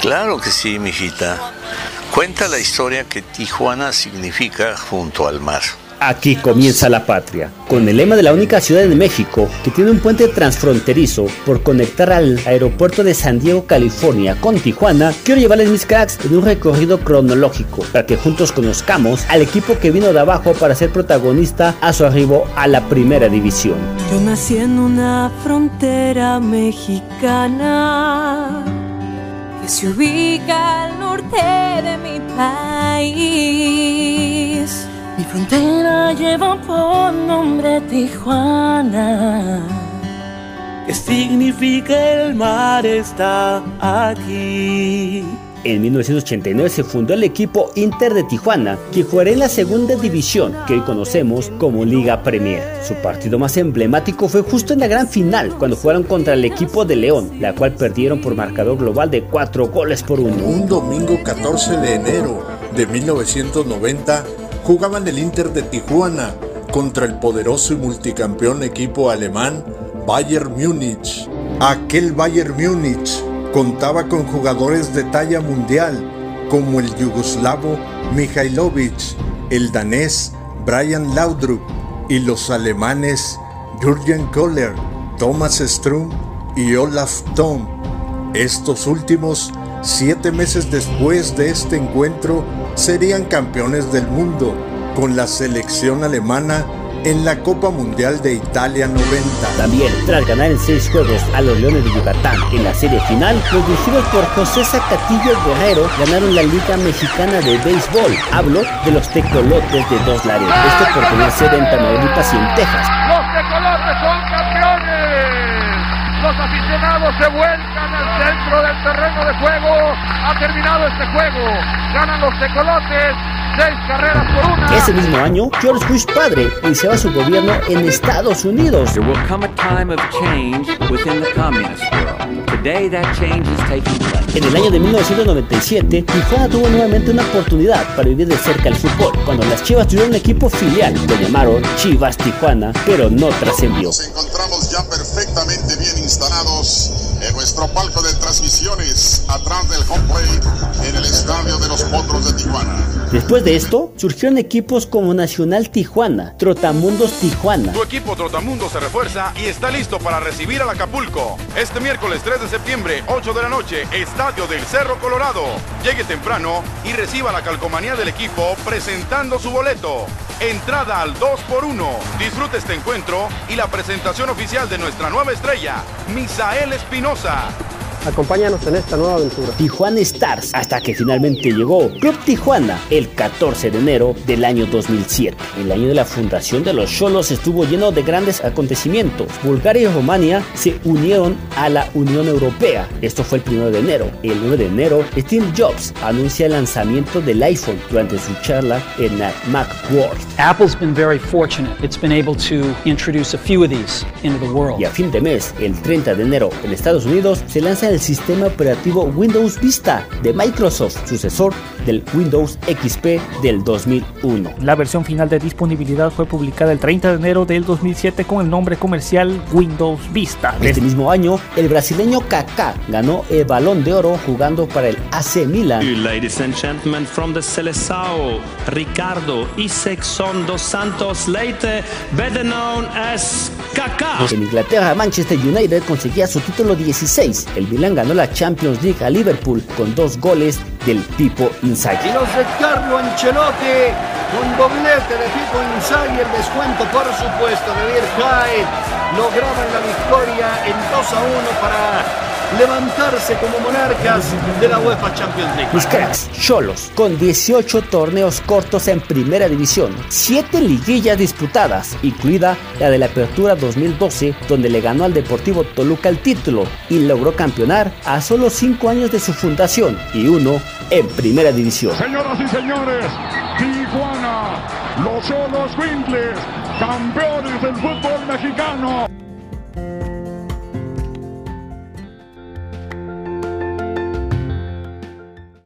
Claro que sí, mijita. Cuenta la historia que Tijuana significa junto al mar. Aquí comienza la patria, con el lema de la única ciudad de México que tiene un puente transfronterizo por conectar al aeropuerto de San Diego, California con Tijuana, quiero llevarles mis cracks en un recorrido cronológico para que juntos conozcamos al equipo que vino de abajo para ser protagonista a su arribo a la primera división. Yo nací en una frontera mexicana que se ubica al norte de mi país. Mi frontera lleva por nombre Tijuana. ¿Qué significa el mar está aquí? En 1989 se fundó el equipo Inter de Tijuana, que jugará en la segunda división, que hoy conocemos como Liga Premier. Su partido más emblemático fue justo en la gran final, cuando jugaron contra el equipo de León, la cual perdieron por marcador global de 4 goles por 1. Un domingo 14 de enero de 1990, jugaban el Inter de Tijuana contra el poderoso y multicampeón equipo alemán Bayern Múnich. Aquel Bayern Múnich contaba con jugadores de talla mundial como el yugoslavo Mihailovic, el danés Brian Laudrup y los alemanes Jürgen Kohler, Thomas Strum y Olaf Thom. Estos últimos, siete meses después de este encuentro, serían campeones del mundo con la selección alemana en la Copa Mundial de Italia 90. También, tras ganar en seis juegos a los Leones de Yucatán en la serie final, los dirigidos por José Zacatillo Guerrero ganaron la Liga Mexicana de Béisbol. Hablo de los Tecolotes de Dos Laredos. Esto por tener sede en Tamaulipas y en Texas. Los Tecolotes son campeones. Los aficionados se vuelcan al centro del terreno de juego. Ha terminado este juego. Ganan los Tecolotes seis carreras por una. Ese mismo año, George Bush padre iniciaba su gobierno en Estados Unidos. There will come a time of change within the communist world. Today that change is taking place. En el año de 1997, Tijuana tuvo nuevamente una oportunidad para vivir de cerca el fútbol, cuando las Chivas tuvieron un equipo filial, lo llamaron Chivas Tijuana, pero no trascendió. Nos encontramos ya perfectamente bien instalados nuestro palco de transmisiones atrás del home plate en el estadio de los Potros de Tijuana. Después de esto, surgieron equipos como Nacional Tijuana, Trotamundos Tijuana. Tu equipo Trotamundo se refuerza y está listo para recibir al Acapulco. Este miércoles 3 de septiembre, 8 de la noche, Estadio del Cerro Colorado. Llegue temprano y reciba la calcomanía del equipo presentando su boleto. Entrada al 2x1. Disfrute este encuentro y la presentación oficial de nuestra nueva estrella, Misael Espinosa. Acompáñanos en esta nueva aventura. Tijuana Stars, hasta que finalmente llegó Club Tijuana el 14 de enero del año 2007. El año de la fundación de los Cholos estuvo lleno de grandes acontecimientos. Bulgaria y Rumania se unieron a la Unión Europea. Esto fue el 1 de enero. El 9 de enero, Steve Jobs anuncia el lanzamiento del iPhone durante su charla en la Macworld. Apple's been very fortunate. It's been able to introduce a few of these into the world. Y a fin de mes, el 30 de enero, en Estados Unidos, se lanza el sistema operativo Windows Vista de Microsoft, sucesor del Windows XP del 2001. La versión final de disponibilidad fue publicada el 30 de enero del 2007 con el nombre comercial Windows Vista. Este mismo año, el brasileño Kaká ganó el Balón de Oro jugando para el AC Milan. Ladies and gentlemen from the Seleção, Ricardo Isexon dos Santos Leite, better known as Kaká. En Inglaterra, Manchester United conseguía su título 16. El Milan ganó la Champions League a Liverpool con dos goles del Pipo Inzaghi. Y los de Carlo Ancelotti con doblete de Pipo Inzaghi, el descuento por supuesto de Birkheim lograban la victoria en 2 a 1 para levantarse como monarcas de la UEFA Champions League. Mis cracks, Cholos, con 18 torneos cortos en primera división, 7 liguillas disputadas, incluida la de la Apertura 2012, donde le ganó al Deportivo Toluca el título y logró campeonar a solo 5 años de su fundación y uno en primera división. Señoras y señores, Tijuana, los Cholos Windles, campeones del fútbol mexicano.